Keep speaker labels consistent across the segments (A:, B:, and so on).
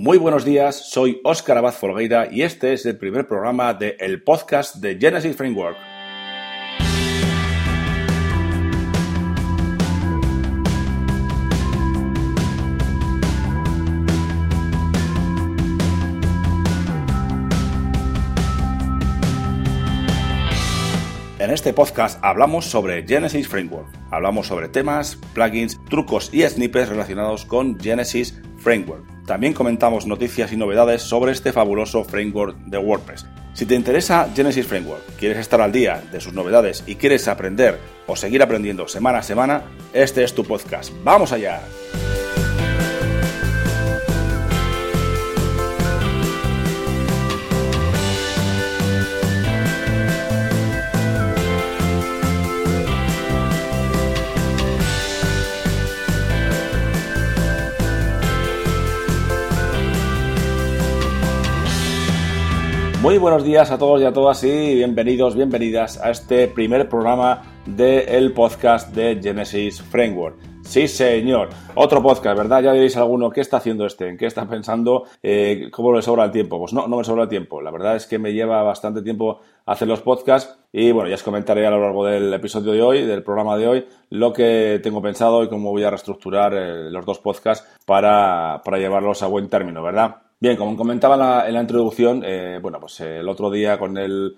A: Muy buenos días, soy Óscar Abad Folgueira y este es el primer programa de el podcast de Genesis Framework. En este podcast hablamos sobre Genesis Framework. Hablamos sobre temas, plugins, trucos y snippets relacionados con Genesis Framework. También comentamos noticias y novedades sobre este fabuloso framework de WordPress. Si te interesa Genesis Framework, quieres estar al día de sus novedades y quieres aprender o seguir aprendiendo semana a semana, este es tu podcast. ¡Vamos allá! Muy buenos días a todos y a todas y bienvenidos, bienvenidas a este primer programa del podcast de Genesis Framework. Sí, señor. Otro podcast, ¿verdad? Ya diréis alguno, ¿qué está haciendo este? ¿En qué está pensando? Eh, ¿Cómo le sobra el tiempo? Pues no, no me sobra el tiempo. La verdad es que me lleva bastante tiempo hacer los podcasts y bueno, ya os comentaré a lo largo del episodio de hoy, del programa de hoy, lo que tengo pensado y cómo voy a reestructurar eh, los dos podcasts para, para llevarlos a buen término, ¿verdad? Bien, como comentaba en la, introducción, eh, bueno, pues eh, el otro día con el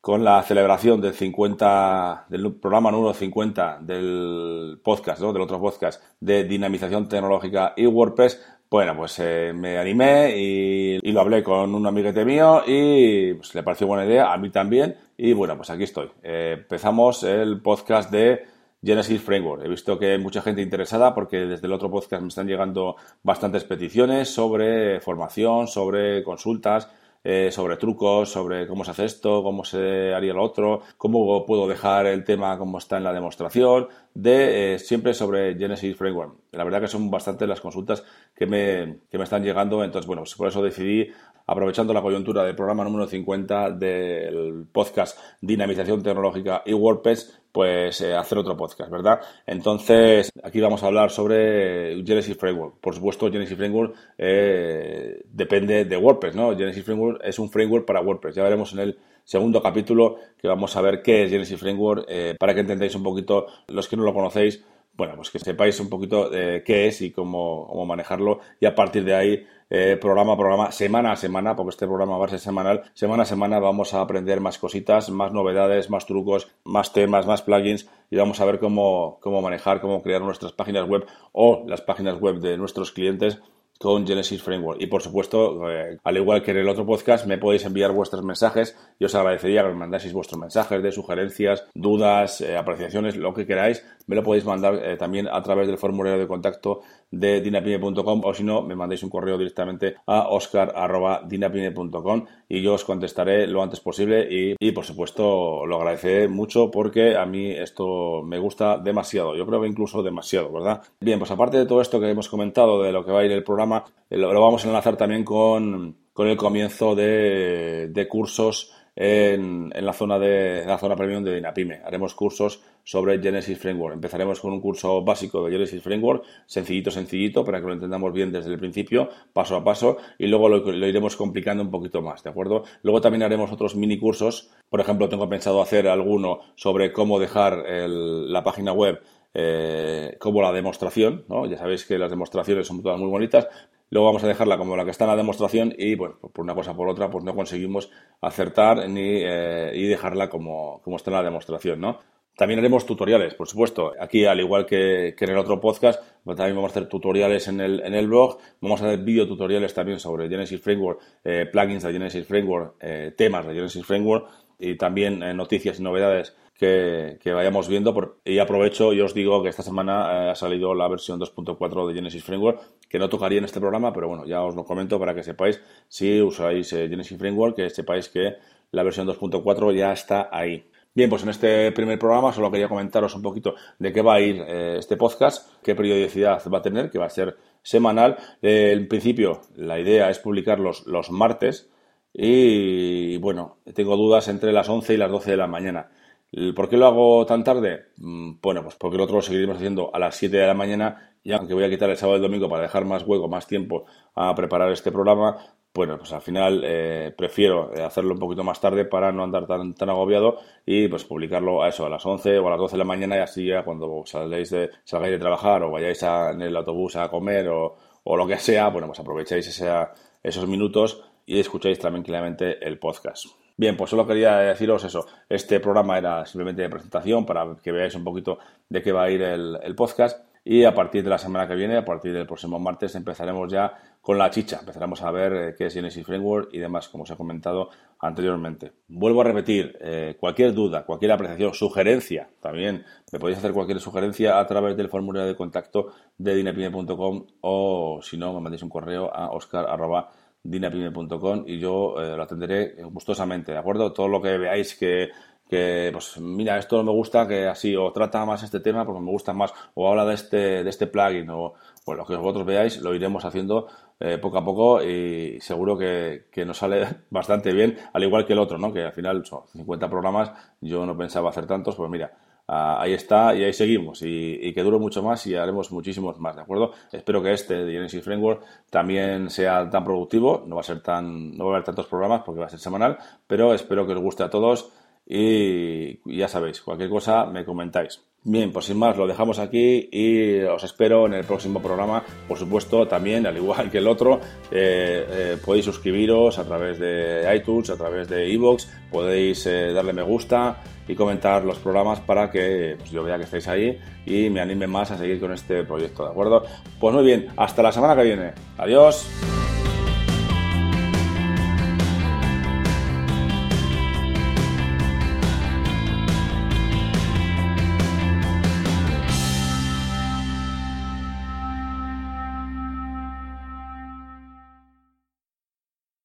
A: con la celebración del 50 del programa número 50 del podcast, ¿no? del otro podcast de dinamización tecnológica y WordPress, bueno, pues eh, me animé y, y, lo hablé con un amiguete mío y pues, le pareció buena idea, a mí también, y bueno, pues aquí estoy. empezamos el podcast de Genesis Framework. He visto que hay mucha gente interesada porque desde el otro podcast me están llegando bastantes peticiones sobre formación, sobre consultas, eh, sobre trucos, sobre cómo se hace esto, cómo se haría lo otro, cómo puedo dejar el tema como está en la demostración, de eh, siempre sobre Genesis Framework. La verdad que son bastantes las consultas que me, que me están llegando, entonces bueno, pues por eso decidí aprovechando la coyuntura del programa número 50 del podcast Dinamización Tecnológica y WordPress, pues eh, hacer otro podcast, ¿verdad? Entonces, aquí vamos a hablar sobre Genesis Framework. Por supuesto, Genesis Framework eh, depende de WordPress, ¿no? Genesis Framework es un framework para WordPress. Ya veremos en el segundo capítulo que vamos a ver qué es Genesis Framework eh, para que entendáis un poquito, los que no lo conocéis, bueno, pues que sepáis un poquito qué es y cómo, cómo manejarlo y a partir de ahí eh, programa a programa, semana a semana, porque este programa va a ser semanal, semana a semana vamos a aprender más cositas, más novedades, más trucos, más temas, más plugins y vamos a ver cómo, cómo manejar, cómo crear nuestras páginas web o las páginas web de nuestros clientes con Genesis Framework. Y por supuesto, eh, al igual que en el otro podcast, me podéis enviar vuestros mensajes y os agradecería que me mandaseis vuestros mensajes de sugerencias, dudas, eh, apreciaciones, lo que queráis. Me lo podéis mandar eh, también a través del formulario de contacto de dinapime.com o si no, me mandéis un correo directamente a oscar.dinapime.com y yo os contestaré lo antes posible y, y, por supuesto lo agradeceré mucho porque a mí esto me gusta demasiado. Yo creo que incluso demasiado, ¿verdad? Bien, pues aparte de todo esto que hemos comentado de lo que va a ir el programa, eh, lo, vamos a enlazar también con, el comienzo de, cursos en, la zona de la zona premium de Dinapime. Haremos cursos sobre Genesis Framework. Empezaremos con un curso básico de Genesis Framework, sencillito, sencillito, para que lo entendamos bien desde el principio, paso a paso, y luego lo, iremos complicando un poquito más, ¿de acuerdo? Luego también haremos otros mini cursos. Por ejemplo, tengo pensado hacer alguno sobre cómo dejar la página web eh, como la demostración. Ya sabéis que las demostraciones son todas muy bonitas. Luego vamos a dejarla como la que está en la demostración y, bueno, por una cosa por otra, pues no conseguimos acertar ni eh, dejarla como, como está en la demostración, ¿no? También haremos tutoriales, por supuesto. Aquí, al igual que, en el otro podcast, pues también vamos a hacer tutoriales en el, blog. Vamos a hacer videotutoriales también sobre Genesis Framework, eh, plugins de Genesis Framework, temas de Genesis Framework y también noticias y novedades que, vayamos viendo. y aprovecho y os digo que esta semana eh, ha salido la versión 2.4 de Genesis Framework, que no tocaría en este programa, pero bueno, ya os lo comento para que sepáis, si usáis eh, Genesis Framework, que sepáis que la versión 2.4 ya está ahí. Bien, pues en este primer programa solo quería comentaros un poquito de qué va a ir eh, este podcast, qué periodicidad va a tener, que va a ser semanal. en principio, la idea es publicarlos los martes y, bueno, tengo dudas entre las 11 y las 12 de la mañana. ¿Por qué lo hago tan tarde? Mm, bueno, pues porque el otro lo seguiremos haciendo a las 7 de la mañana y aunque voy a quitar el sábado y el domingo para dejar más hueco, más tiempo a preparar este programa, bueno, pues al final eh, prefiero eh, hacerlo un poquito más tarde para no andar tan, tan agobiado y pues publicarlo a eso, a las 11 o a las 12 de la mañana y así ya cuando salgáis de, salgáis de trabajar o vayáis en el autobús a comer o, o lo que sea, bueno, pues aprovecháis esos minutos y escucháis tranquilamente el podcast. Bien, pues solo quería deciros eso. Este programa era simplemente de presentación para que veáis un poquito de qué va a ir el podcast y a partir de la semana que viene, a partir del próximo martes, empezaremos ya con la chicha. Empezaremos a ver eh, qué es Genesis Framework y demás, como os he comentado anteriormente. Vuelvo a repetir, eh, cualquier duda, cualquier apreciación, sugerencia, también me podéis hacer cualquier sugerencia a través del formulario de contacto de dinapime.com o si no, me mandéis un correo a oscar.dinapime.com y yo eh, lo atenderé gustosamente, ¿de acuerdo? Todo lo que veáis que que, pues, mira, esto no me gusta, que así, o trata más este tema porque me gusta más, o habla de este, de este plugin, o pues lo que vosotros veáis, lo iremos haciendo eh, poco a poco y seguro que, nos sale bastante bien, al igual que el otro, ¿no? Que al final son 50 programas, yo no pensaba hacer tantos, pues mira, ahí está y ahí seguimos y, que dure mucho más y haremos muchísimos más, ¿de acuerdo? Espero que este de Genesis Framework también sea tan productivo, no va a ser tan, no va a haber tantos programas porque va a ser semanal, pero espero que os guste a todos y ya sabéis, cualquier cosa me comentáis. Bien, pues sin más, lo dejamos aquí y os espero en el próximo programa. Por supuesto, también, al igual que el otro, eh, eh, podéis suscribiros a través de iTunes, a través de iVoox, podéis eh, darle me gusta y comentar los programas para que pues, yo vea que estáis ahí y me anime más a seguir con este proyecto, ¿de acuerdo? Pues muy bien, hasta la semana que viene. Adiós.